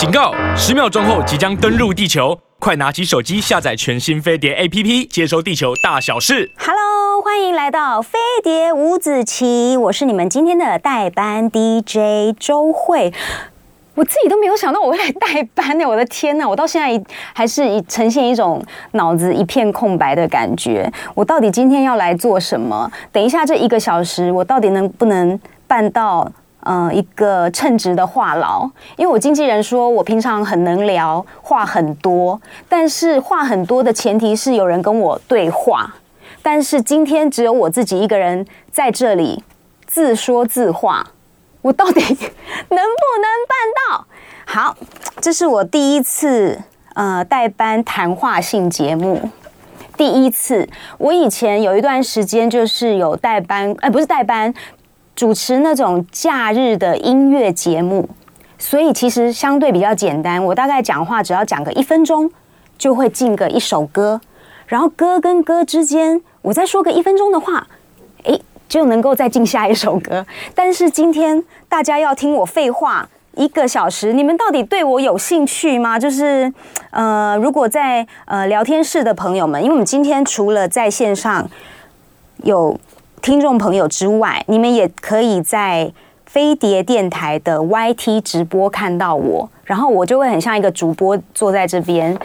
警告！十秒钟后即将登陆地球，快拿起手机下载全新飞碟 APP，接收地球大小事。Hello，欢迎来到飞碟五子棋，我是你们今天的代班 DJ 周慧。我自己都没有想到我会来代班呢，我的天呐，我到现在还是呈现一种脑子一片空白的感觉。我到底今天要来做什么？等一下这一个小时，我到底能不能办到？嗯、一个称职的话痨。因为我经纪人说我平常很能聊，话很多，但是话很多的前提是有人跟我对话。但是今天只有我自己一个人在这里自说自话。我到底能不能办到？好，这是我第一次呃代班谈话性节目，第一次。我以前有一段时间就是有代班，哎，不是代班，主持那种假日的音乐节目，所以其实相对比较简单。我大概讲话只要讲个一分钟，就会进个一首歌，然后歌跟歌之间，我再说个一分钟的话，诶。就能够再进下一首歌，但是今天大家要听我废话一个小时，你们到底对我有兴趣吗？就是，呃，如果在呃聊天室的朋友们，因为我们今天除了在线上有听众朋友之外，你们也可以在飞碟电台的 YT 直播看到我，然后我就会很像一个主播坐在这边，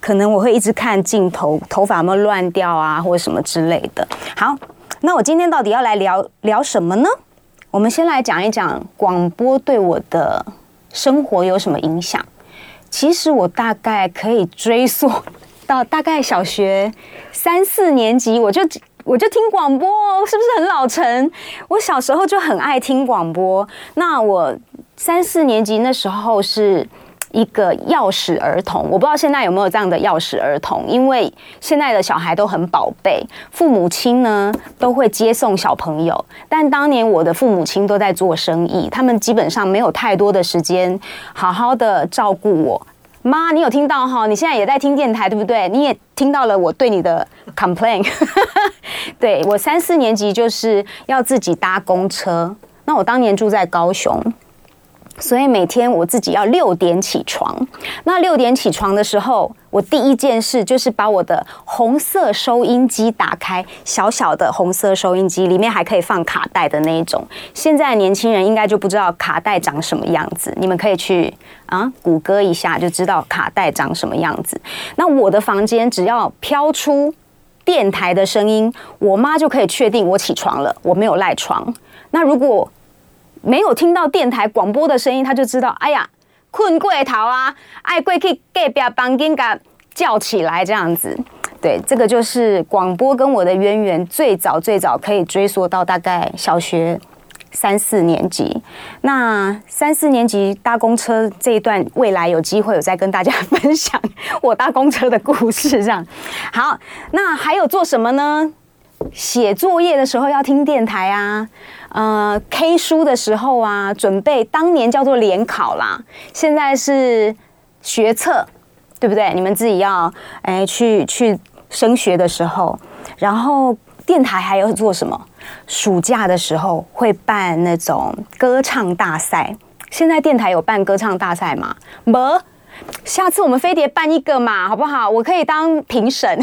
可能我会一直看镜头，头发有没有乱掉啊，或者什么之类的。好。那我今天到底要来聊聊什么呢？我们先来讲一讲广播对我的生活有什么影响。其实我大概可以追溯到大概小学三四年级，我就我就听广播，是不是很老成？我小时候就很爱听广播。那我三四年级那时候是。一个钥匙儿童，我不知道现在有没有这样的钥匙儿童，因为现在的小孩都很宝贝，父母亲呢都会接送小朋友，但当年我的父母亲都在做生意，他们基本上没有太多的时间好好的照顾我。妈，你有听到哈？你现在也在听电台，对不对？你也听到了我对你的 complain。对，我三四年级就是要自己搭公车，那我当年住在高雄。所以每天我自己要六点起床。那六点起床的时候，我第一件事就是把我的红色收音机打开，小小的红色收音机里面还可以放卡带的那一种。现在年轻人应该就不知道卡带长什么样子，你们可以去啊谷歌一下就知道卡带长什么样子。那我的房间只要飘出电台的声音，我妈就可以确定我起床了，我没有赖床。那如果没有听到电台广播的声音，他就知道，哎呀，困过头啊，爱过去隔壁房间给叫起来这样子。对，这个就是广播跟我的渊源，最早最早可以追溯到大概小学三四年级。那三四年级搭公车这一段，未来有机会有再跟大家分享我搭公车的故事。这样，好，那还有做什么呢？写作业的时候要听电台啊，呃，K 书的时候啊，准备当年叫做联考啦，现在是学测，对不对？你们自己要哎去去升学的时候，然后电台还有做什么？暑假的时候会办那种歌唱大赛，现在电台有办歌唱大赛吗？没。下次我们飞碟办一个嘛，好不好？我可以当评审。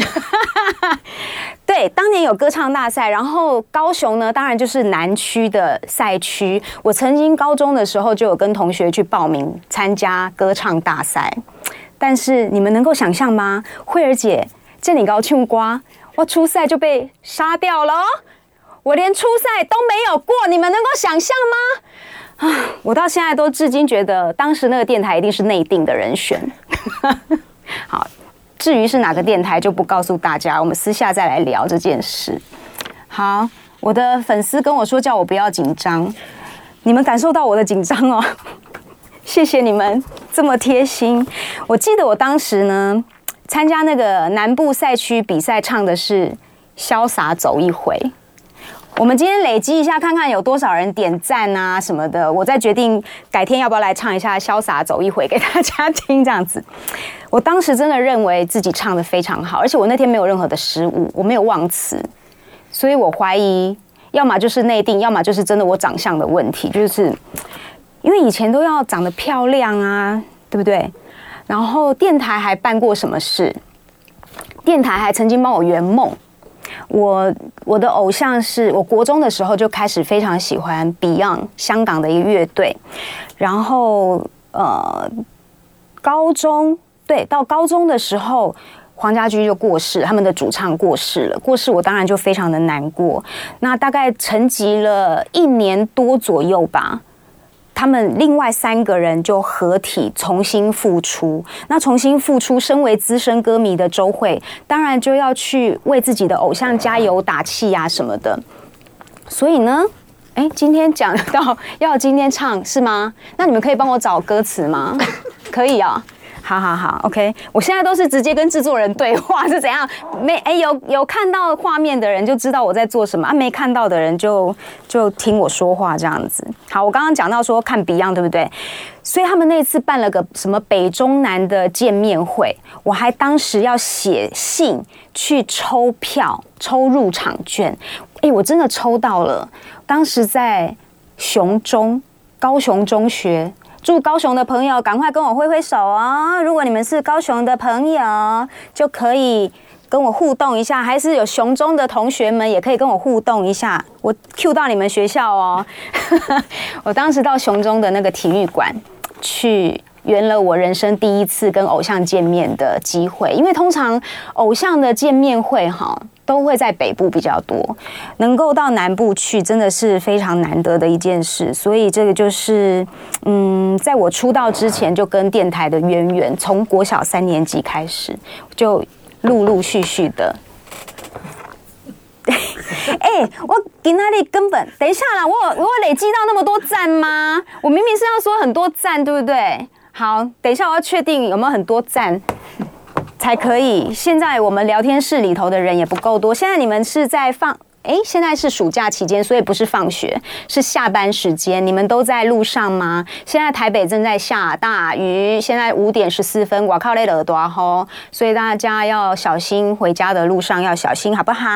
对，当年有歌唱大赛，然后高雄呢，当然就是南区的赛区。我曾经高中的时候就有跟同学去报名参加歌唱大赛，但是你们能够想象吗？慧儿姐，这里高庆瓜，我初赛就被杀掉了，我连初赛都没有过，你们能够想象吗？啊！我到现在都至今觉得，当时那个电台一定是内定的人选。好，至于是哪个电台，就不告诉大家，我们私下再来聊这件事。好，我的粉丝跟我说，叫我不要紧张，你们感受到我的紧张哦。谢谢你们这么贴心。我记得我当时呢，参加那个南部赛区比赛，唱的是《潇洒走一回》。我们今天累积一下，看看有多少人点赞啊什么的，我再决定改天要不要来唱一下《潇洒走一回》给大家听。这样子，我当时真的认为自己唱得非常好，而且我那天没有任何的失误，我没有忘词，所以我怀疑，要么就是内定，要么就是真的我长相的问题，就是因为以前都要长得漂亮啊，对不对？然后电台还办过什么事？电台还曾经帮我圆梦。我我的偶像是我国中的时候就开始非常喜欢 Beyond 香港的一个乐队，然后呃，高中对，到高中的时候，黄家驹就过世，他们的主唱过世了，过世我当然就非常的难过。那大概沉寂了一年多左右吧。他们另外三个人就合体重新复出。那重新复出，身为资深歌迷的周蕙，当然就要去为自己的偶像加油打气呀什么的。所以呢，哎，今天讲到要今天唱是吗？那你们可以帮我找歌词吗？可以啊。好好好，OK，我现在都是直接跟制作人对话，是怎样？没哎，有有看到画面的人就知道我在做什么啊，没看到的人就就听我说话这样子。好，我刚刚讲到说看 Beyond 对不对？所以他们那次办了个什么北中南的见面会，我还当时要写信去抽票抽入场券，哎，我真的抽到了。当时在雄中高雄中学。住高雄的朋友，赶快跟我挥挥手哦！如果你们是高雄的朋友，就可以跟我互动一下；还是有雄中的同学们，也可以跟我互动一下。我 Q 到你们学校哦！我当时到雄中的那个体育馆去。圆了我人生第一次跟偶像见面的机会，因为通常偶像的见面会哈都会在北部比较多，能够到南部去真的是非常难得的一件事，所以这个就是嗯，在我出道之前就跟电台的渊源，从国小三年级开始就陆陆续续的。哎，我给那里根本等一下啦，我我累积到那么多赞吗？我明明是要说很多赞，对不对？好，等一下我要确定有没有很多赞才可以。现在我们聊天室里头的人也不够多。现在你们是在放？哎，现在是暑假期间，所以不是放学，是下班时间。你们都在路上吗？现在台北正在下大雨，现在五点十四分，我靠累耳朵吼，所以大家要小心，回家的路上要小心，好不好？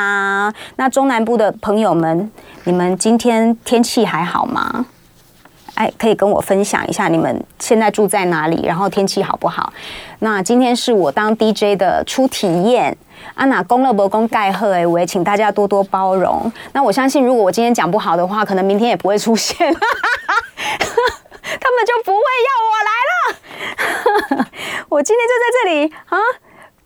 那中南部的朋友们，你们今天天气还好吗？哎，可以跟我分享一下你们现在住在哪里，然后天气好不好？那今天是我当 DJ 的初体验，安娜公乐伯公盖贺哎，我也请大家多多包容。那我相信，如果我今天讲不好的话，可能明天也不会出现，他们就不会要我来了。我今天就在这里啊，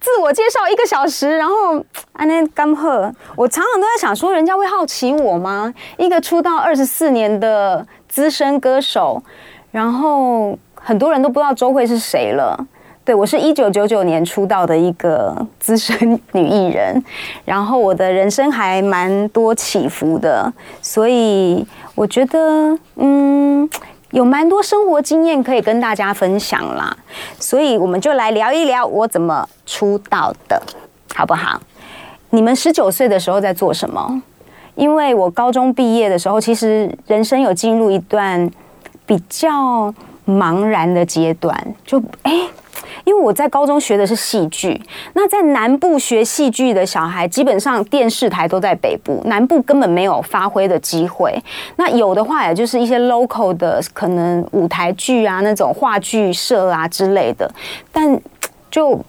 自我介绍一个小时，然后安娜干贺，我常常都在想说，人家会好奇我吗？一个出道二十四年的。资深歌手，然后很多人都不知道周慧是谁了。对，我是一九九九年出道的一个资深女艺人，然后我的人生还蛮多起伏的，所以我觉得嗯，有蛮多生活经验可以跟大家分享啦。所以我们就来聊一聊我怎么出道的，好不好？你们十九岁的时候在做什么？因为我高中毕业的时候，其实人生有进入一段比较茫然的阶段。就哎，因为我在高中学的是戏剧，那在南部学戏剧的小孩，基本上电视台都在北部，南部根本没有发挥的机会。那有的话，也就是一些 local 的可能舞台剧啊，那种话剧社啊之类的，但就。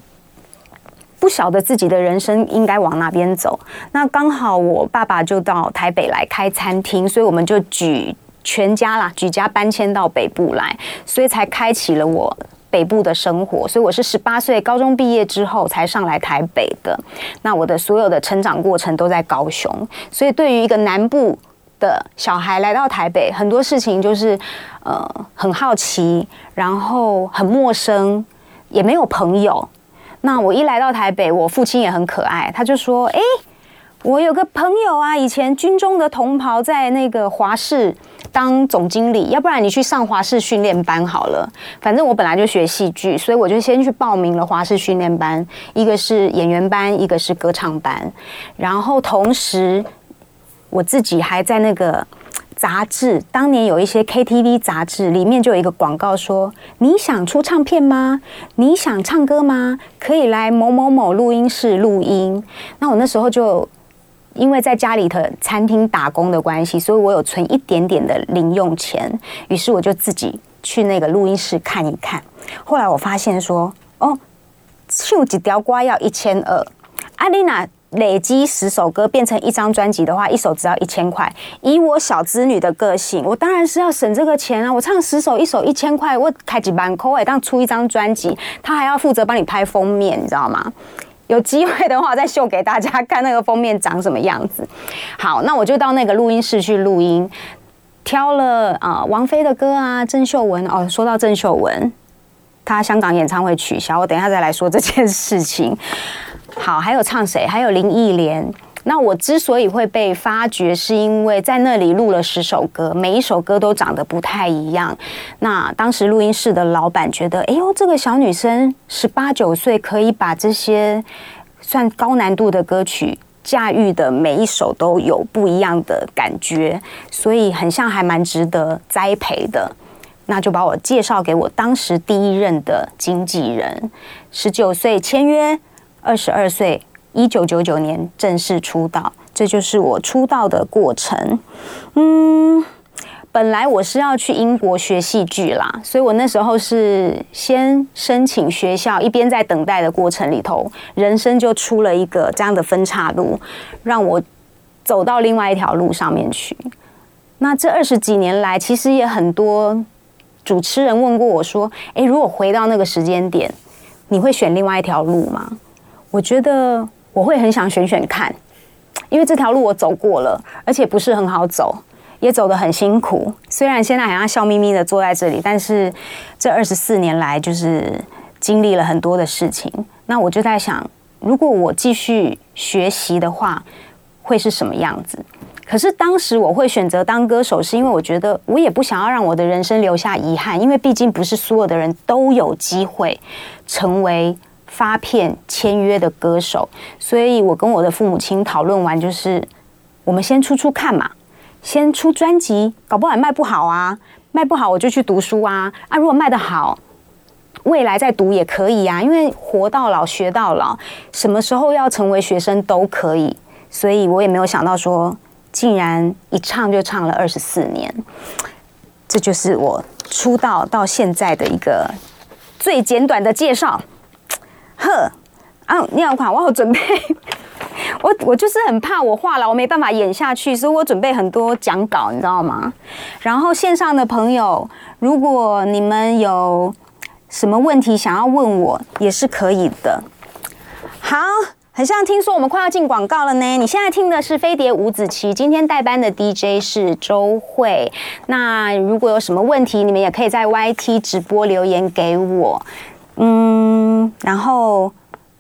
不晓得自己的人生应该往哪边走，那刚好我爸爸就到台北来开餐厅，所以我们就举全家啦，举家搬迁到北部来，所以才开启了我北部的生活。所以我是十八岁高中毕业之后才上来台北的。那我的所有的成长过程都在高雄，所以对于一个南部的小孩来到台北，很多事情就是呃很好奇，然后很陌生，也没有朋友。那我一来到台北，我父亲也很可爱，他就说：“哎，我有个朋友啊，以前军中的同袍在那个华视当总经理，要不然你去上华视训练班好了。反正我本来就学戏剧，所以我就先去报名了华视训练班，一个是演员班，一个是歌唱班，然后同时我自己还在那个。”杂志当年有一些 KTV 杂志，里面就有一个广告说：“你想出唱片吗？你想唱歌吗？可以来某某某录音室录音。”那我那时候就因为在家里的餐厅打工的关系，所以我有存一点点的零用钱，于是我就自己去那个录音室看一看。后来我发现说，哦，唱几条瓜要一千二，阿丽娜。累积十首歌变成一张专辑的话，一首只要一千块。以我小资女的个性，我当然是要省这个钱啊！我唱十首，一首一千块，我开几万块，当出一张专辑，他还要负责帮你拍封面，你知道吗？有机会的话，再秀给大家看那个封面长什么样子。好，那我就到那个录音室去录音，挑了啊、王菲的歌啊，郑秀文哦。说到郑秀文，她香港演唱会取消，我等一下再来说这件事情。好，还有唱谁？还有林忆莲。那我之所以会被发掘，是因为在那里录了十首歌，每一首歌都长得不太一样。那当时录音室的老板觉得，哎呦，这个小女生十八九岁，可以把这些算高难度的歌曲驾驭的每一首都有不一样的感觉，所以很像还蛮值得栽培的。那就把我介绍给我当时第一任的经纪人，十九岁签约。二十二岁，一九九九年正式出道，这就是我出道的过程。嗯，本来我是要去英国学戏剧啦，所以我那时候是先申请学校，一边在等待的过程里头，人生就出了一个这样的分岔路，让我走到另外一条路上面去。那这二十几年来，其实也很多主持人问过我说：“诶，如果回到那个时间点，你会选另外一条路吗？”我觉得我会很想选选看，因为这条路我走过了，而且不是很好走，也走得很辛苦。虽然现在好像笑眯眯的坐在这里，但是这二十四年来就是经历了很多的事情。那我就在想，如果我继续学习的话，会是什么样子？可是当时我会选择当歌手，是因为我觉得我也不想要让我的人生留下遗憾，因为毕竟不是所有的人都有机会成为。发片签约的歌手，所以我跟我的父母亲讨论完，就是我们先出出看嘛，先出专辑，搞不好卖不好啊，卖不好我就去读书啊，啊，如果卖得好，未来再读也可以啊，因为活到老学到老，什么时候要成为学生都可以，所以我也没有想到说，竟然一唱就唱了二十四年，这就是我出道到现在的一个最简短的介绍。呵，啊，你好款，我好准备，我我就是很怕我话痨，我没办法演下去，所以我准备很多讲稿，你知道吗？然后线上的朋友，如果你们有什么问题想要问我，也是可以的。好，很像听说我们快要进广告了呢。你现在听的是飞碟五子棋，今天代班的 DJ 是周慧。那如果有什么问题，你们也可以在 YT 直播留言给我。嗯，然后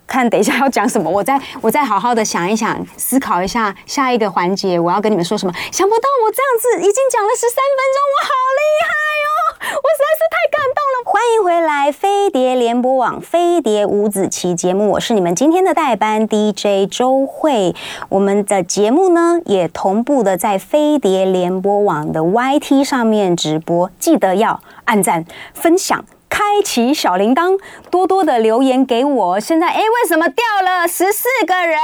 看等一下要讲什么，我再我再好好的想一想，思考一下下一个环节我要跟你们说什么。想不到我这样子已经讲了十三分钟，我好厉害哦！我实在是太感动了。欢迎回来，飞碟联播网飞碟五子棋节目，我是你们今天的代班 DJ 周慧。我们的节目呢也同步的在飞碟联播网的 YT 上面直播，记得要按赞分享。开启小铃铛，多多的留言给我。现在，哎，为什么掉了十四个人？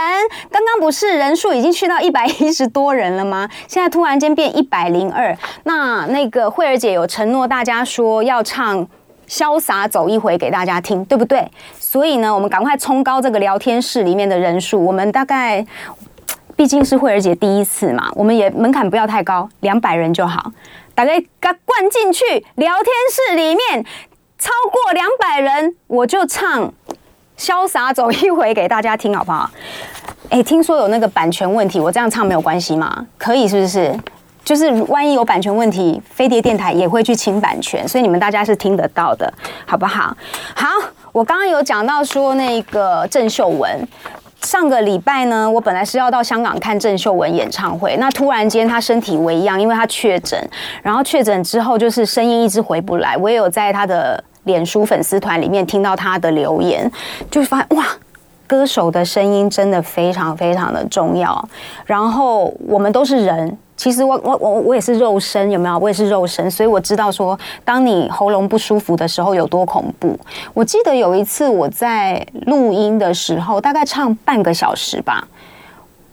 刚刚不是人数已经去到一百一十多人了吗？现在突然间变一百零二。那那个慧儿姐有承诺大家说要唱《潇洒走一回》给大家听，对不对？所以呢，我们赶快冲高这个聊天室里面的人数。我们大概毕竟是慧儿姐第一次嘛，我们也门槛不要太高，两百人就好。大概灌进去聊天室里面。超过两百人，我就唱《潇洒走一回》给大家听，好不好？哎，听说有那个版权问题，我这样唱没有关系吗？可以是不是？就是万一有版权问题，飞碟电台也会去清版权，所以你们大家是听得到的，好不好？好，我刚刚有讲到说那个郑秀文。上个礼拜呢，我本来是要到香港看郑秀文演唱会，那突然间她身体微恙，因为她确诊，然后确诊之后就是声音一直回不来。我也有在她的脸书粉丝团里面听到他的留言，就发现哇，歌手的声音真的非常非常的重要。然后我们都是人。其实我我我我也是肉身，有没有？我也是肉身，所以我知道说，当你喉咙不舒服的时候有多恐怖。我记得有一次我在录音的时候，大概唱半个小时吧，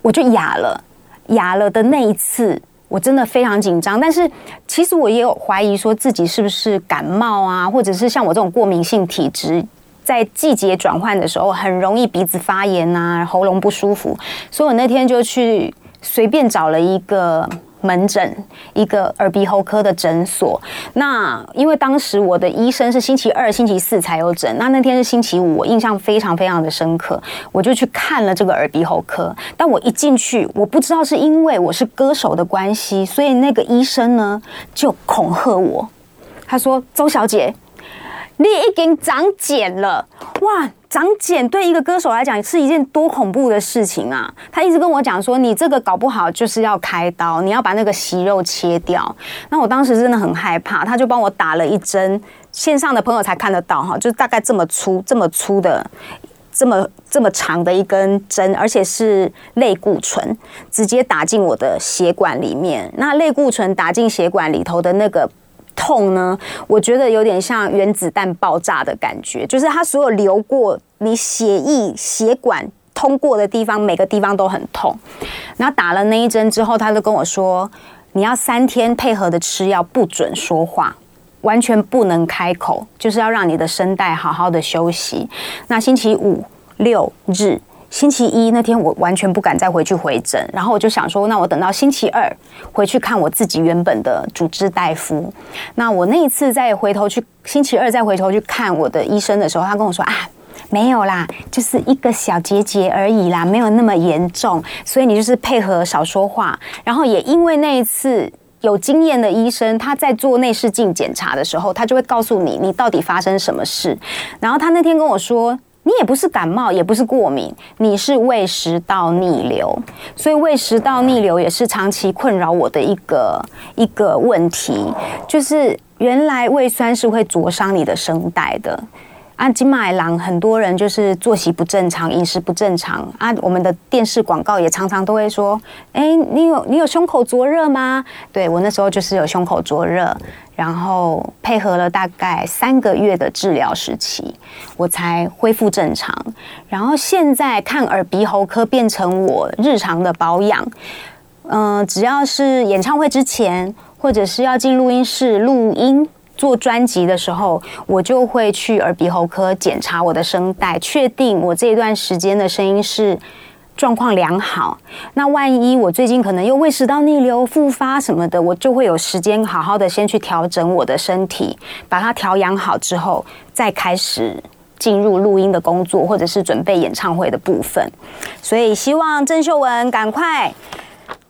我就哑了，哑了的那一次，我真的非常紧张。但是其实我也有怀疑，说自己是不是感冒啊，或者是像我这种过敏性体质，在季节转换的时候很容易鼻子发炎啊，喉咙不舒服。所以我那天就去随便找了一个。门诊一个耳鼻喉科的诊所，那因为当时我的医生是星期二、星期四才有诊，那那天是星期五，我印象非常非常的深刻，我就去看了这个耳鼻喉科。但我一进去，我不知道是因为我是歌手的关系，所以那个医生呢就恐吓我，他说：“周小姐，你已经长茧了，哇！”长茧对一个歌手来讲是一件多恐怖的事情啊！他一直跟我讲说，你这个搞不好就是要开刀，你要把那个息肉切掉。那我当时真的很害怕，他就帮我打了一针，线上的朋友才看得到哈，就大概这么粗、这么粗的、这么这么长的一根针，而且是类固醇，直接打进我的血管里面。那类固醇打进血管里头的那个。痛呢？我觉得有点像原子弹爆炸的感觉，就是它所有流过你血液血管通过的地方，每个地方都很痛。然后打了那一针之后，他就跟我说，你要三天配合的吃药，不准说话，完全不能开口，就是要让你的声带好好的休息。那星期五六日。星期一那天，我完全不敢再回去回诊，然后我就想说，那我等到星期二回去看我自己原本的主治大夫。那我那一次再回头去，星期二再回头去看我的医生的时候，他跟我说啊，没有啦，就是一个小结节而已啦，没有那么严重，所以你就是配合少说话。然后也因为那一次有经验的医生，他在做内视镜检查的时候，他就会告诉你你到底发生什么事。然后他那天跟我说。你也不是感冒，也不是过敏，你是胃食道逆流，所以胃食道逆流也是长期困扰我的一个一个问题，就是原来胃酸是会灼伤你的声带的。啊，金马郎很多人就是作息不正常，饮食不正常啊。我们的电视广告也常常都会说：“哎，你有你有胸口灼热吗？”对，我那时候就是有胸口灼热，然后配合了大概三个月的治疗时期，我才恢复正常。然后现在看耳鼻喉科变成我日常的保养。嗯、只要是演唱会之前，或者是要进录音室录音。做专辑的时候，我就会去耳鼻喉科检查我的声带，确定我这段时间的声音是状况良好。那万一我最近可能又胃食道逆流复发什么的，我就会有时间好好的先去调整我的身体，把它调养好之后，再开始进入录音的工作，或者是准备演唱会的部分。所以希望郑秀文赶快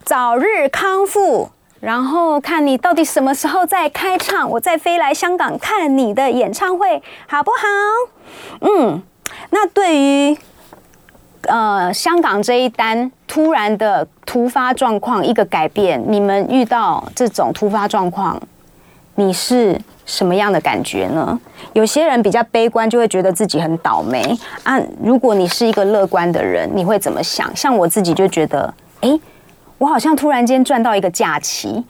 早日康复。然后看你到底什么时候再开唱，我再飞来香港看你的演唱会，好不好？嗯，那对于呃香港这一单突然的突发状况一个改变，你们遇到这种突发状况，你是什么样的感觉呢？有些人比较悲观，就会觉得自己很倒霉啊。如果你是一个乐观的人，你会怎么想？像我自己就觉得，诶。我好像突然间赚到一个假期，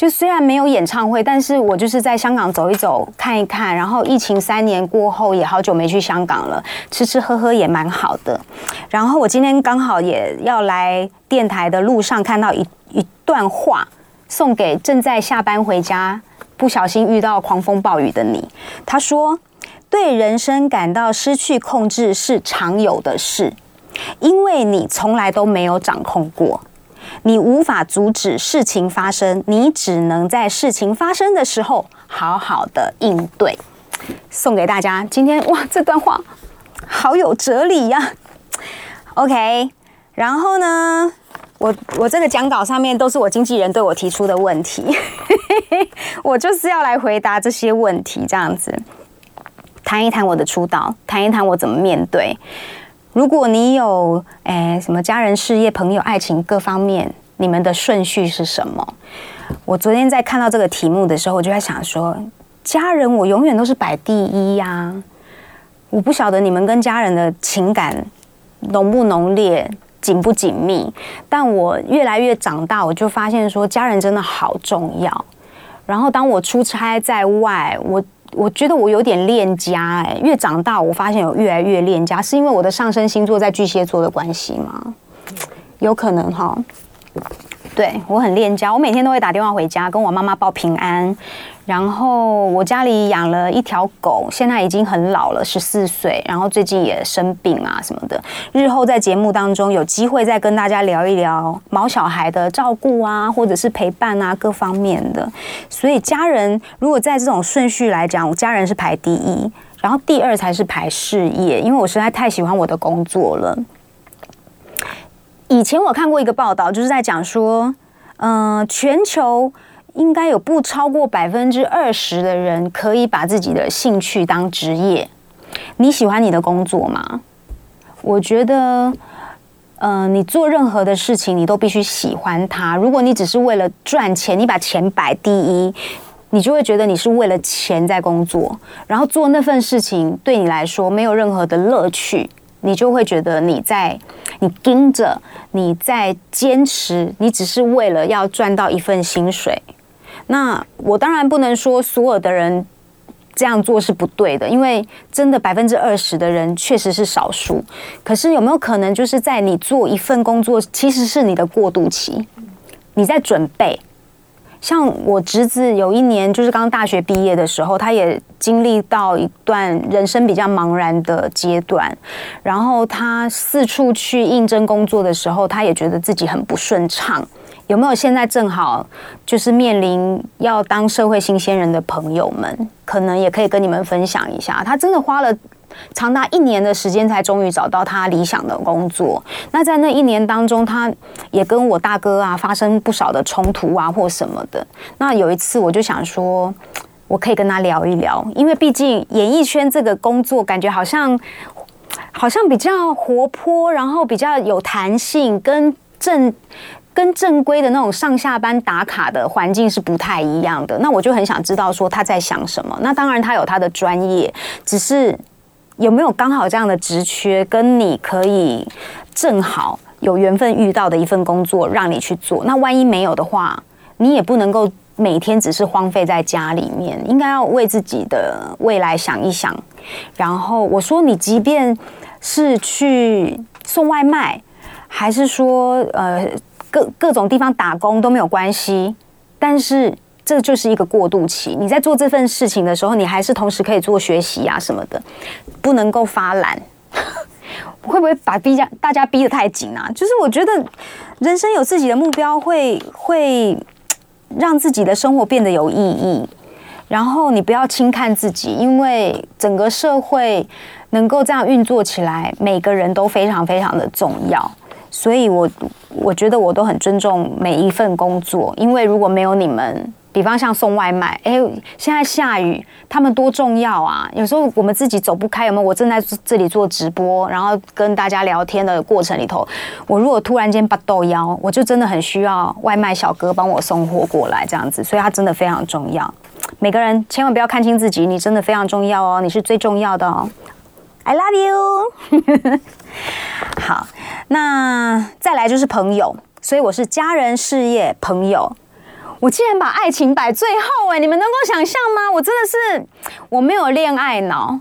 就虽然没有演唱会，但是我就是在香港走一走、看一看。然后疫情三年过后，也好久没去香港了，吃吃喝喝也蛮好的。然后我今天刚好也要来电台的路上，看到一一段话，送给正在下班回家、不小心遇到狂风暴雨的你。他说：“对人生感到失去控制是常有的事，因为你从来都没有掌控过。”你无法阻止事情发生，你只能在事情发生的时候好好的应对。送给大家，今天哇，这段话好有哲理呀。OK，然后呢，我我这个讲稿上面都是我经纪人对我提出的问题，我就是要来回答这些问题，这样子谈一谈我的出道，谈一谈我怎么面对。如果你有诶什么家人、事业、朋友、爱情各方面，你们的顺序是什么？我昨天在看到这个题目的时候，我就在想说，家人我永远都是摆第一呀。我不晓得你们跟家人的情感浓不浓烈、紧不紧密，但我越来越长大，我就发现说，家人真的好重要。然后当我出差在外，我。我觉得我有点恋家哎，越长大我发现有越来越恋家，是因为我的上升星座在巨蟹座的关系吗？有可能哈。对，我很恋家，我每天都会打电话回家跟我妈妈报平安。然后我家里养了一条狗，现在已经很老了，十四岁，然后最近也生病啊什么的。日后在节目当中有机会再跟大家聊一聊毛小孩的照顾啊，或者是陪伴啊各方面的。所以家人如果在这种顺序来讲，我家人是排第一，然后第二才是排事业，因为我实在太喜欢我的工作了。以前我看过一个报道，就是在讲说，嗯、全球。应该有不超过百分之二十的人可以把自己的兴趣当职业。你喜欢你的工作吗？我觉得，呃，你做任何的事情，你都必须喜欢它。如果你只是为了赚钱，你把钱摆第一，你就会觉得你是为了钱在工作，然后做那份事情对你来说没有任何的乐趣，你就会觉得你在你盯着，你在坚持，你只是为了要赚到一份薪水。那我当然不能说所有的人这样做是不对的，因为真的百分之二十的人确实是少数。可是有没有可能，就是在你做一份工作，其实是你的过渡期，你在准备。像我侄子有一年就是刚大学毕业的时候，他也经历到一段人生比较茫然的阶段，然后他四处去应征工作的时候，他也觉得自己很不顺畅。有没有现在正好就是面临要当社会新鲜人的朋友们，可能也可以跟你们分享一下。他真的花了长达一年的时间，才终于找到他理想的工作。那在那一年当中，他也跟我大哥啊发生不少的冲突啊，或什么的。那有一次，我就想说，我可以跟他聊一聊，因为毕竟演艺圈这个工作，感觉好像好像比较活泼，然后比较有弹性，跟正。跟正规的那种上下班打卡的环境是不太一样的。那我就很想知道说他在想什么。那当然他有他的专业，只是有没有刚好这样的职缺跟你可以正好有缘分遇到的一份工作让你去做。那万一没有的话，你也不能够每天只是荒废在家里面，应该要为自己的未来想一想。然后我说，你即便是去送外卖，还是说呃。各各种地方打工都没有关系，但是这就是一个过渡期。你在做这份事情的时候，你还是同时可以做学习啊什么的，不能够发懒。会不会把逼家大家逼得太紧啊？就是我觉得人生有自己的目标会，会让自己的生活变得有意义。然后你不要轻看自己，因为整个社会能够这样运作起来，每个人都非常非常的重要。所以，我我觉得我都很尊重每一份工作，因为如果没有你们，比方像送外卖，哎，现在下雨，他们多重要啊！有时候我们自己走不开，有没有？我正在这里做直播，然后跟大家聊天的过程里头，我如果突然间拔豆腰，我就真的很需要外卖小哥帮我送货过来，这样子，所以他真的非常重要。每个人千万不要看轻自己，你真的非常重要哦，你是最重要的哦。I love you。好，那再来就是朋友，所以我是家人、事业、朋友。我竟然把爱情摆最后，哎，你们能够想象吗？我真的是我没有恋爱脑。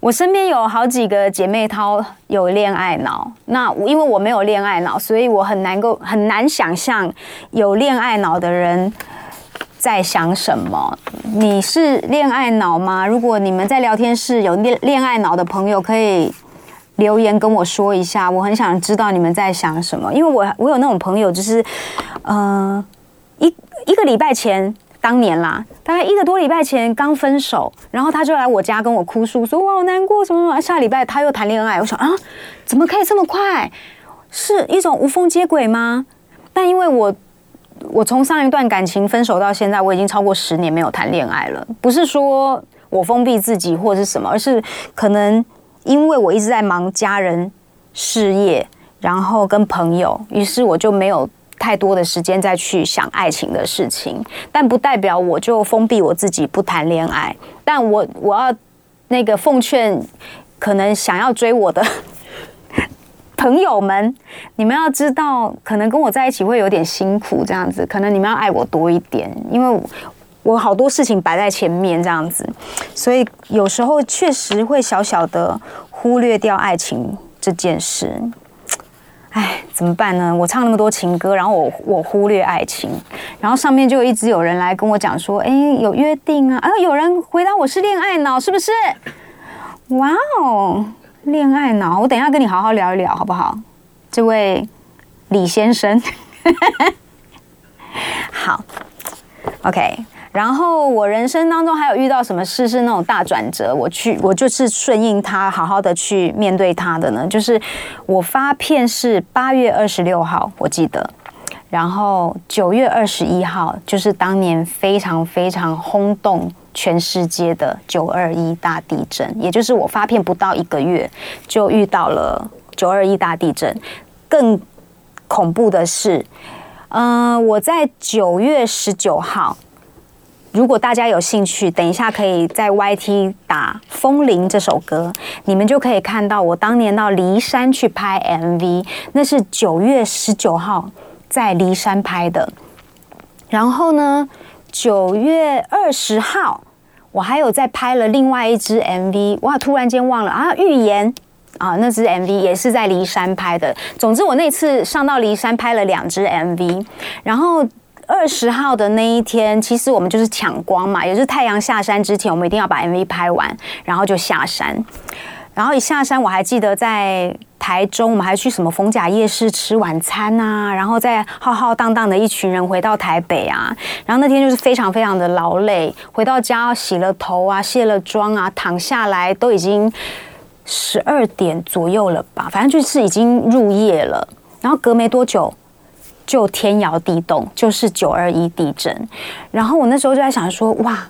我身边有好几个姐妹淘有恋爱脑，那因为我没有恋爱脑，所以我很难够很难想象有恋爱脑的人在想什么？你是恋爱脑吗？如果你们在聊天室有恋恋爱脑的朋友，可以留言跟我说一下，我很想知道你们在想什么。因为我我有那种朋友，就是呃一一个礼拜前，当年啦，大概一个多礼拜前刚分手，然后他就来我家跟我哭诉，说我好难过什么什么。下礼拜他又谈恋爱，我想啊，怎么可以这么快？是一种无缝接轨吗？但因为我。我从上一段感情分手到现在，我已经超过十年没有谈恋爱了。不是说我封闭自己或者是什么，而是可能因为我一直在忙家人、事业，然后跟朋友，于是我就没有太多的时间再去想爱情的事情。但不代表我就封闭我自己不谈恋爱。但我我要那个奉劝，可能想要追我的。朋友们，你们要知道，可能跟我在一起会有点辛苦，这样子，可能你们要爱我多一点，因为我好多事情摆在前面，这样子，所以有时候确实会小小的忽略掉爱情这件事。哎，怎么办呢？我唱那么多情歌，然后我我忽略爱情，然后上面就一直有人来跟我讲说，哎，有约定啊，啊，有人回答我是恋爱脑，是不是？哇哦，恋爱脑，我等一下跟你好好聊一聊，好不好？这位李先生，好，OK。然后我人生当中还有遇到什么事是那种大转折，我去我就是顺应他，好好的去面对他的呢？就是我发片是八月二十六号，我记得，然后九月二十一号就是当年非常非常轰动全世界的九二一大地震，也就是我发片不到一个月就遇到了九二一大地震。更恐怖的是，嗯、我在九月十九号。如果大家有兴趣，等一下可以在 YT 打《风铃》这首歌，你们就可以看到我当年到骊山去拍 MV，那是九月十九号在骊山拍的。然后呢，九月二十号我还有在拍了另外一支 MV，哇，突然间忘了啊，预言啊，那支 MV 也是在骊山拍的。总之，我那次上到骊山拍了两支 MV，然后。二十号的那一天，其实我们就是抢光嘛，也就是太阳下山之前，我们一定要把 MV 拍完，然后就下山。然后一下山，我还记得在台中，我们还去什么逢甲夜市吃晚餐啊，然后再浩浩荡荡的一群人回到台北啊。然后那天就是非常非常的劳累，回到家洗了头啊，卸了妆啊，躺下来都已经十二点左右了吧，反正就是已经入夜了。然后隔没多久。就天摇地动，就是九二一地震。然后我那时候就在想说，哇，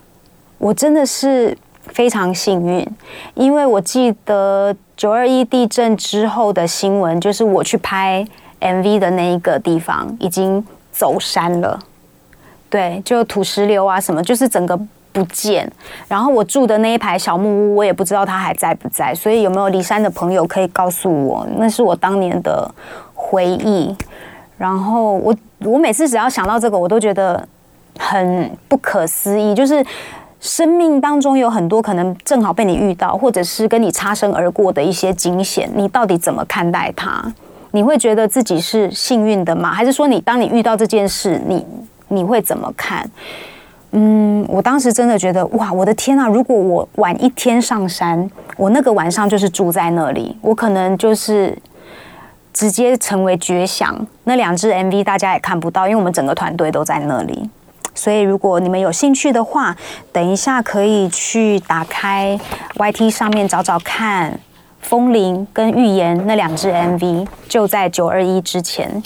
我真的是非常幸运，因为我记得九二一地震之后的新闻，就是我去拍 MV 的那一个地方已经走山了，对，就土石流啊什么，就是整个不见。然后我住的那一排小木屋，我也不知道它还在不在。所以有没有离山的朋友可以告诉我？那是我当年的回忆。然后我我每次只要想到这个，我都觉得很不可思议。就是生命当中有很多可能正好被你遇到，或者是跟你擦身而过的一些惊险，你到底怎么看待它？你会觉得自己是幸运的吗？还是说你当你遇到这件事，你你会怎么看？嗯，我当时真的觉得哇，我的天啊！如果我晚一天上山，我那个晚上就是住在那里，我可能就是。直接成为绝响，那两支 MV 大家也看不到，因为我们整个团队都在那里。所以如果你们有兴趣的话，等一下可以去打开 YT 上面找找看，《风铃》跟《预言》那两支 MV 就在九二一之前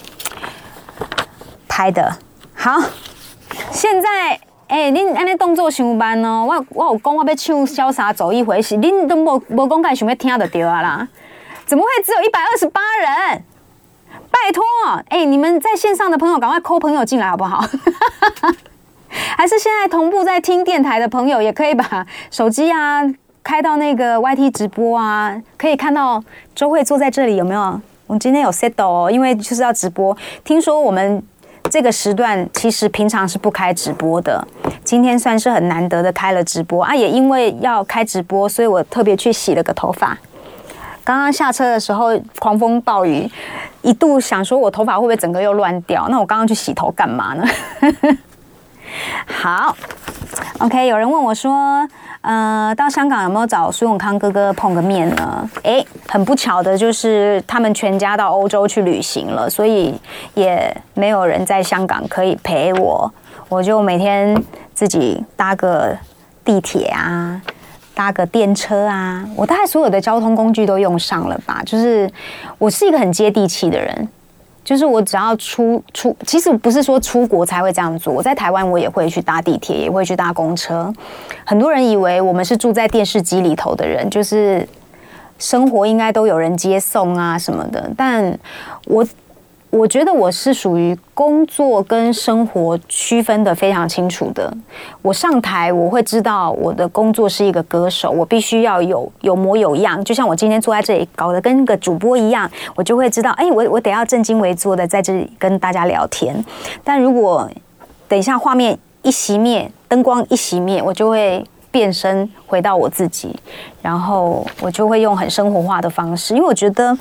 拍的。好，现在哎、欸，您安尼动作上班哦，我我有讲我要唱潇洒走一回，是您都无无讲，该想要听就对啊啦。怎么会只有一百二十八人？拜托，哎，你们在线上的朋友，赶快扣朋友进来好不好？还是现在同步在听电台的朋友，也可以把手机啊开到那个 YT 直播啊，可以看到周慧坐在这里有没有？我们今天有 settle 哦，因为就是要直播。听说我们这个时段其实平常是不开直播的，今天算是很难得的开了直播啊。也因为要开直播，所以我特别去洗了个头发。刚刚下车的时候，狂风暴雨，一度想说我头发会不会整个又乱掉？那我刚刚去洗头干嘛呢？好，OK，有人问我说，呃，到香港有没有找苏永康哥哥碰个面呢？哎，很不巧的就是他们全家到欧洲去旅行了，所以也没有人在香港可以陪我，我就每天自己搭个地铁啊。搭个电车啊，我大概所有的交通工具都用上了吧。就是我是一个很接地气的人，就是我只要出出，其实不是说出国才会这样做。我在台湾，我也会去搭地铁，也会去搭公车。很多人以为我们是住在电视机里头的人，就是生活应该都有人接送啊什么的，但我。我觉得我是属于工作跟生活区分得非常清楚的。我上台，我会知道我的工作是一个歌手，我必须要有有模有样。就像我今天坐在这里，搞得跟个主播一样，我就会知道，哎，我我得要正襟危坐的在这里跟大家聊天。但如果等一下画面一熄灭，灯光一熄灭，我就会变身回到我自己，然后我就会用很生活化的方式，因为我觉得。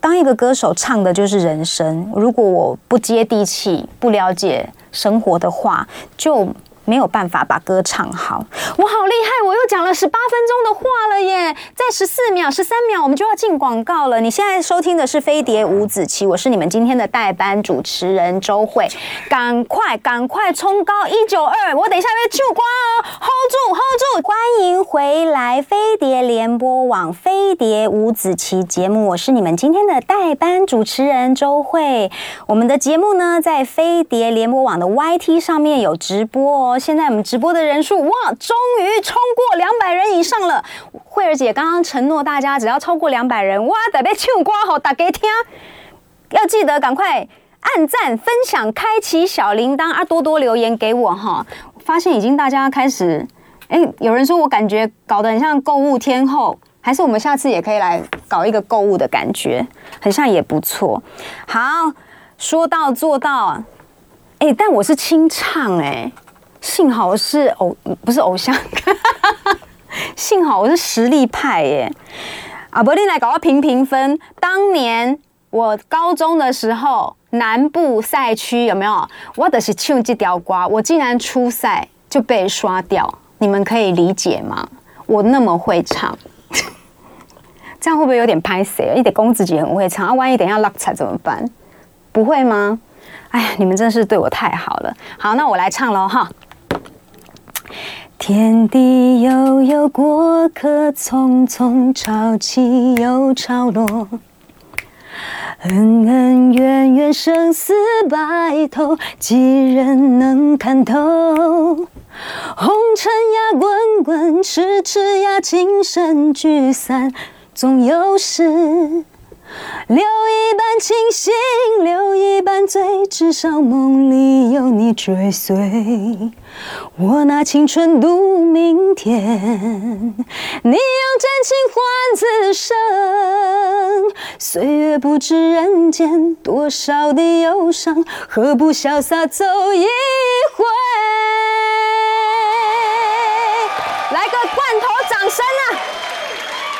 当一个歌手唱的就是人生，如果我不接地气、不了解生活的话，就。没有办法把歌唱好，我好厉害！我又讲了十八分钟的话了耶，在十四秒、十三秒，我们就要进广告了。你现在收听的是飞碟五子棋，我是你们今天的代班主持人周慧，赶快赶快冲高一九二，我等一下要就关哦，hold 住 hold 住！欢迎回来飞碟联播网飞碟五子棋节目，我是你们今天的代班主持人周慧。我们的节目呢，在飞碟联播网的 YT 上面有直播哦。现在我们直播的人数哇，终于超过两百人以上了。慧儿姐刚刚承诺大家，只要超过两百人，哇，特别唱歌好大家听，要记得赶快按赞、分享、开启小铃铛啊，多多留言给我哈。发现已经大家开始，哎，有人说我感觉搞得很像购物天后，还是我们下次也可以来搞一个购物的感觉，很像也不错。好，说到做到，哎，但我是清唱哎。幸好我是偶，不是偶像，幸好我是实力派耶！啊，不，你来搞个评评分。当年我高中的时候，南部赛区有没有？我的是唱这条瓜，我竟然初赛就被刷掉，你们可以理解吗？我那么会唱，这样会不会有点拍谢？你得攻自己很会唱啊，万一等下落彩怎么办？不会吗？哎，你们真是对我太好了。好，那我来唱喽哈。天地悠悠，过客匆匆，潮起又潮落。恩恩怨怨，生死白头，几人能看透？红尘呀，滚滚；痴痴呀，情深聚散总有时。留一半清醒，留一半醉，至少梦里有你追随。我拿青春赌明天，你用真情换此生。岁月不知人间多少的忧伤，何不潇洒走一回？来个罐头掌声啊！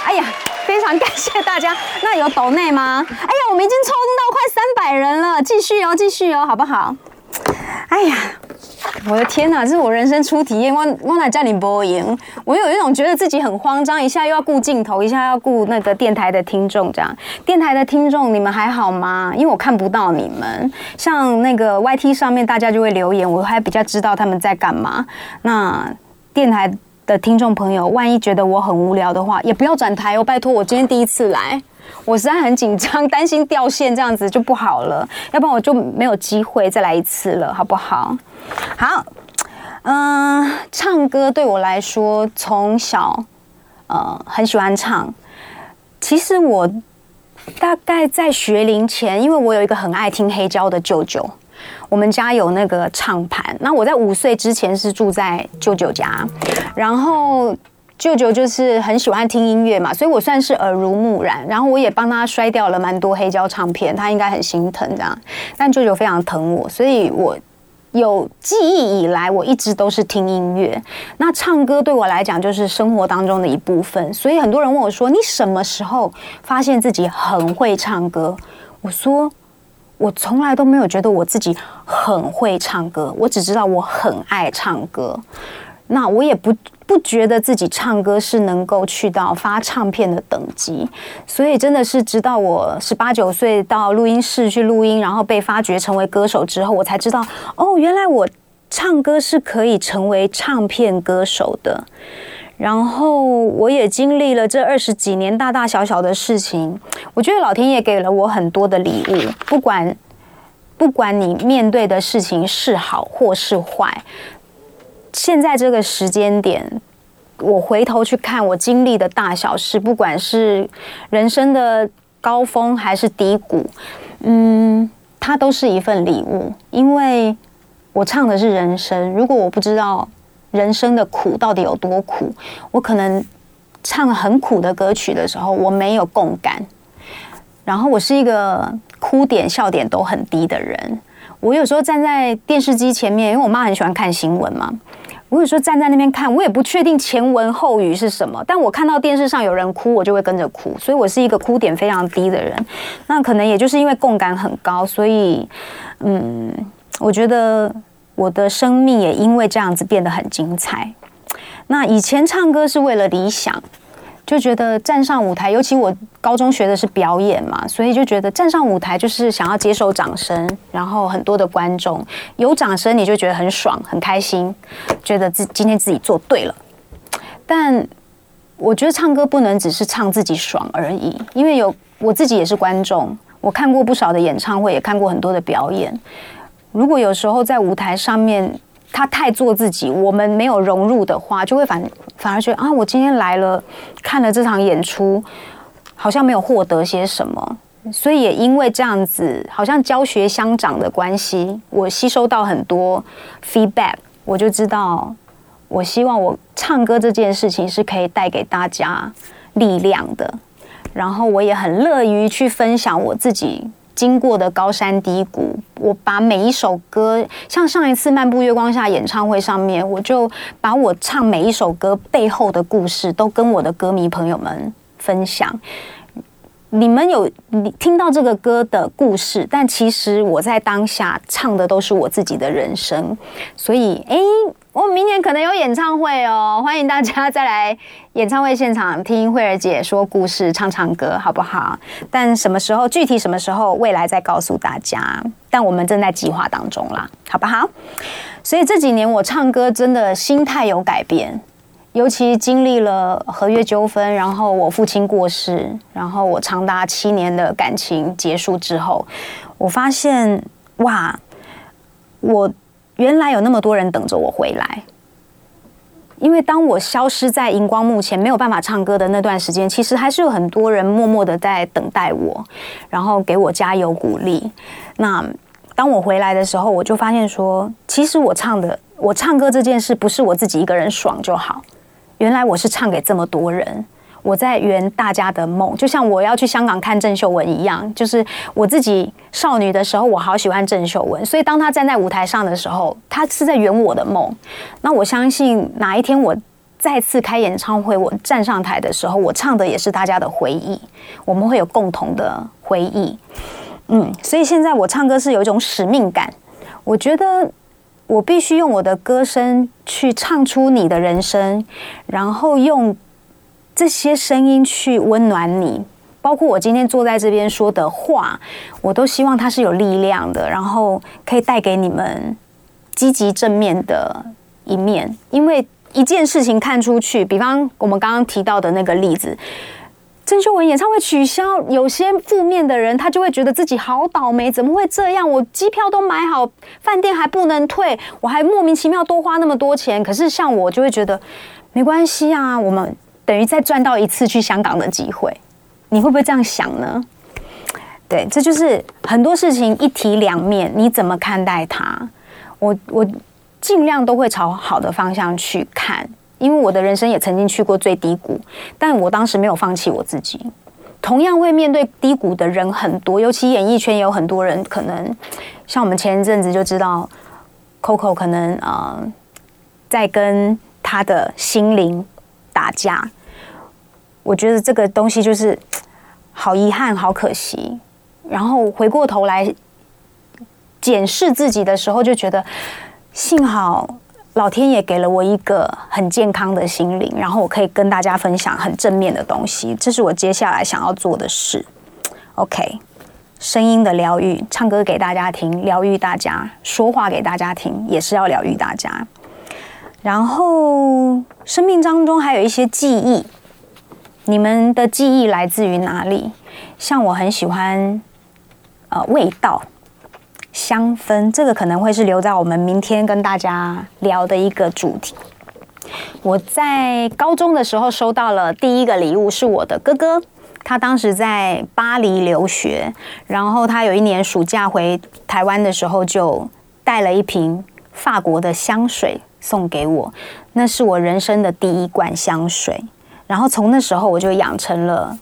哎呀！非常感谢大家，那有抖内吗？哎呀，我们已经冲到快三百人了，继续哦，继续哦，好不好？哎呀，我的天哪，这是我人生初体验，我我哪叫你播音？我有一种觉得自己很慌张，一下又要顾镜头，一下要顾那个电台的听众，这样。电台的听众，你们还好吗？因为我看不到你们，像那个 YT 上面大家就会留言，我还比较知道他们在干嘛。那电台。的听众朋友，万一觉得我很无聊的话，也不要转台哦，拜托！我今天第一次来，我实在很紧张，担心掉线，这样子就不好了，要不然我就没有机会再来一次了，好不好？好，嗯、唱歌对我来说，从小呃很喜欢唱。其实我大概在学龄前，因为我有一个很爱听黑胶的舅舅。我们家有那个唱盘，那我在五岁之前是住在舅舅家，然后舅舅就是很喜欢听音乐嘛，所以我算是耳濡目染，然后我也帮他摔掉了蛮多黑胶唱片，他应该很心疼这样，但舅舅非常疼我，所以我有记忆以来，我一直都是听音乐。那唱歌对我来讲就是生活当中的一部分，所以很多人问我说：“你什么时候发现自己很会唱歌？”我说。我从来都没有觉得我自己很会唱歌，我只知道我很爱唱歌。那我也不不觉得自己唱歌是能够去到发唱片的等级，所以真的是直到我十八九岁到录音室去录音，然后被发掘成为歌手之后，我才知道哦，原来我唱歌是可以成为唱片歌手的。然后我也经历了这二十几年大大小小的事情，我觉得老天爷给了我很多的礼物，不管不管你面对的事情是好或是坏，现在这个时间点，我回头去看我经历的大小事，不管是人生的高峰还是低谷，嗯，它都是一份礼物，因为我唱的是人生，如果我不知道。人生的苦到底有多苦？我可能唱很苦的歌曲的时候，我没有共感。然后我是一个哭点、笑点都很低的人。我有时候站在电视机前面，因为我妈很喜欢看新闻嘛。我有时候站在那边看，我也不确定前文后语是什么，但我看到电视上有人哭，我就会跟着哭，所以我是一个哭点非常低的人。那可能也就是因为共感很高，所以，嗯，我觉得我的生命也因为这样子变得很精彩。那以前唱歌是为了理想。就觉得站上舞台，尤其我高中学的是表演嘛，所以就觉得站上舞台就是想要接受掌声，然后很多的观众有掌声，你就觉得很爽、很开心，觉得自今天自己做对了。但我觉得唱歌不能只是唱自己爽而已，因为有我自己也是观众，我看过不少的演唱会，也看过很多的表演。如果有时候在舞台上面，他太做自己，我们没有融入的话，就会反反而觉得啊，我今天来了，看了这场演出，好像没有获得些什么。所以也因为这样子，好像教学相长的关系，我吸收到很多 feedback，我就知道，我希望我唱歌这件事情是可以带给大家力量的，然后我也很乐于去分享我自己。经过的高山低谷，我把每一首歌，像上一次《漫步月光下》演唱会上面，我就把我唱每一首歌背后的故事都跟我的歌迷朋友们分享。你们有你听到这个歌的故事，但其实我在当下唱的都是我自己的人生，所以，哎。我明年可能有演唱会哦，欢迎大家再来演唱会现场听慧儿姐说故事、唱唱歌，好不好？但什么时候具体什么时候，未来再告诉大家。但我们正在计划当中啦，好不好？所以这几年我唱歌真的心态有改变，尤其经历了合约纠纷，然后我父亲过世，然后我长达七年的感情结束之后，我发现哇，我。原来有那么多人等着我回来，因为当我消失在荧光幕前没有办法唱歌的那段时间，其实还是有很多人默默的在等待我，然后给我加油鼓励。那当我回来的时候，我就发现说，其实我唱的，我唱歌这件事不是我自己一个人爽就好，原来我是唱给这么多人。我在圆大家的梦，就像我要去香港看郑秀文一样，就是我自己少女的时候，我好喜欢郑秀文，所以当她站在舞台上的时候，她是在圆我的梦。那我相信哪一天我再次开演唱会，我站上台的时候，我唱的也是大家的回忆，我们会有共同的回忆。嗯，所以现在我唱歌是有一种使命感，我觉得我必须用我的歌声去唱出你的人生，然后用。这些声音去温暖你，包括我今天坐在这边说的话，我都希望它是有力量的，然后可以带给你们积极正面的一面。因为一件事情看出去，比方我们刚刚提到的那个例子，郑秀文演唱会取消，有些负面的人他就会觉得自己好倒霉，怎么会这样？我机票都买好，饭店还不能退，我还莫名其妙多花那么多钱。可是像我就会觉得没关系啊，我们。等于再赚到一次去香港的机会，你会不会这样想呢？对，这就是很多事情一体两面，你怎么看待它？我我尽量都会朝好的方向去看，因为我的人生也曾经去过最低谷，但我当时没有放弃我自己。同样会面对低谷的人很多，尤其演艺圈也有很多人，可能像我们前一阵子就知道，Coco 可能呃在跟他的心灵打架。我觉得这个东西就是 好遗憾、好可惜。然后回过头来检视自己的时候，就觉得幸好老天爷给了我一个很健康的心灵，然后我可以跟大家分享很正面的东西。这是我接下来想要做的事。OK，声音的疗愈，唱歌给大家听，疗愈大家；说话给大家听，也是要疗愈大家。然后生命当中还有一些记忆。你们的记忆来自于哪里？像我很喜欢，呃，味道、香氛，这个可能会是留在我们明天跟大家聊的一个主题。我在高中的时候收到了第一个礼物，是我的哥哥，他当时在巴黎留学，然后他有一年暑假回台湾的时候，就带了一瓶法国的香水送给我，那是我人生的第一罐香水。然后从那时候我就养成了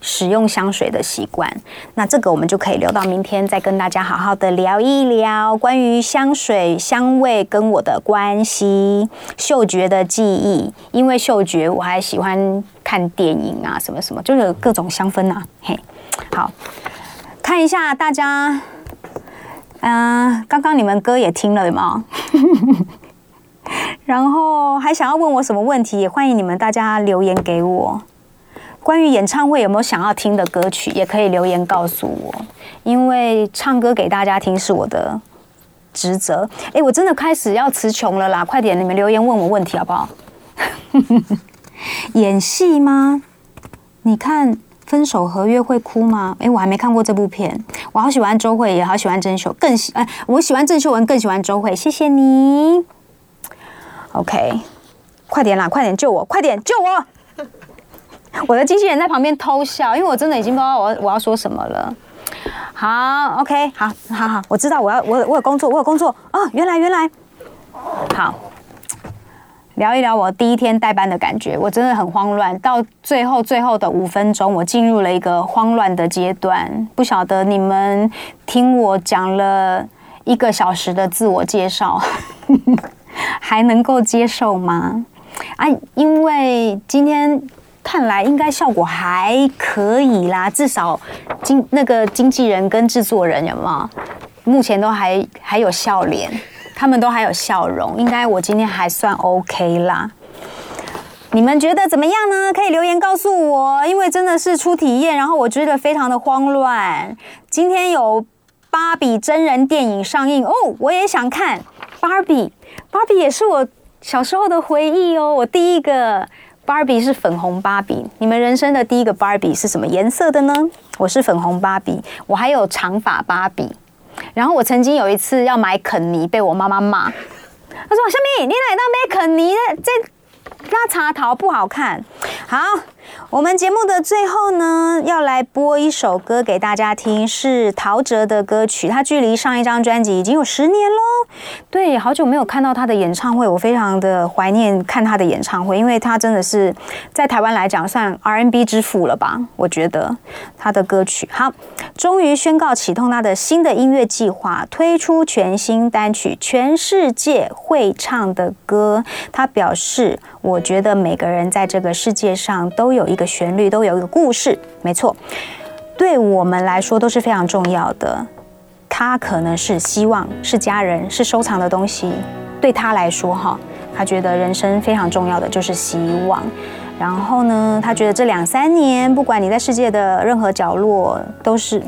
使用香水的习惯。那这个我们就可以留到明天再跟大家好好的聊一聊关于香水香味跟我的关系、嗅觉的记忆。因为嗅觉，我还喜欢看电影啊，什么什么，就是各种香氛啊。嘿，好，看一下大家，嗯、刚刚你们歌也听了吗？然后还想要问我什么问题，也欢迎你们大家留言给我。关于演唱会有没有想要听的歌曲，也可以留言告诉我。因为唱歌给大家听是我的职责。哎，我真的开始要词穷了啦！快点，你们留言问我问题好不好？演戏吗？你看《分手合约》会哭吗？哎，我还没看过这部片。我好喜欢周慧，也好喜欢郑秀，更喜哎，我喜欢郑秀文，更喜欢周慧。谢谢你。OK，快点啦，快点救我，快点救我！我的机器人在旁边偷笑，因为我真的已经不知道我我要说什么了。好，OK，好，好好，我知道我要我我有工作，我有工作哦，原来原来，好，聊一聊我第一天代班的感觉，我真的很慌乱，到最后最后的五分钟，我进入了一个慌乱的阶段，不晓得你们听我讲了一个小时的自我介绍。还能够接受吗？啊，因为今天看来应该效果还可以啦，至少经那个经纪人跟制作人有吗？目前都还还有笑脸，他们都还有笑容，应该我今天还算 OK 啦。你们觉得怎么样呢？可以留言告诉我，因为真的是初体验，然后我觉得非常的慌乱。今天有芭比真人电影上映哦，我也想看芭比。芭比也是我小时候的回忆哦。我第一个芭比是粉红芭比。你们人生的第一个芭比是什么颜色的呢？我是粉红芭比。我还有长发芭比。然后我曾经有一次要买肯尼，被我妈妈骂。她说：“小米，你哪到买肯尼的这那插头不好看。”好。我们节目的最后呢，要来播一首歌给大家听，是陶喆的歌曲。他距离上一张专辑已经有十年喽。对，好久没有看到他的演唱会，我非常的怀念看他的演唱会，因为他真的是在台湾来讲算 R&B 之父了吧？我觉得他的歌曲好，终于宣告启动他的新的音乐计划，推出全新单曲《全世界会唱的歌》。他表示：“我觉得每个人在这个世界上都有有一个。”旋律都有一个故事，没错，对我们来说都是非常重要的。他可能是希望，是家人，是收藏的东西。对他来说，哈，他觉得人生非常重要的就是希望。然后呢，他觉得这两三年，不管你在世界的任何角落，都是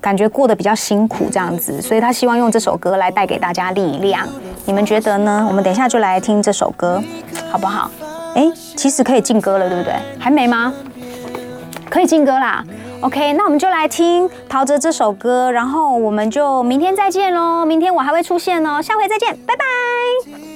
感觉过得比较辛苦这样子，所以他希望用这首歌来带给大家力量。你们觉得呢？我们等一下就来听这首歌，好不好？哎，其实可以进歌了，对不对？还没吗？可以进歌啦。OK，那我们就来听陶喆这首歌，然后我们就明天再见喽。明天我还会出现哦，下回再见，拜拜。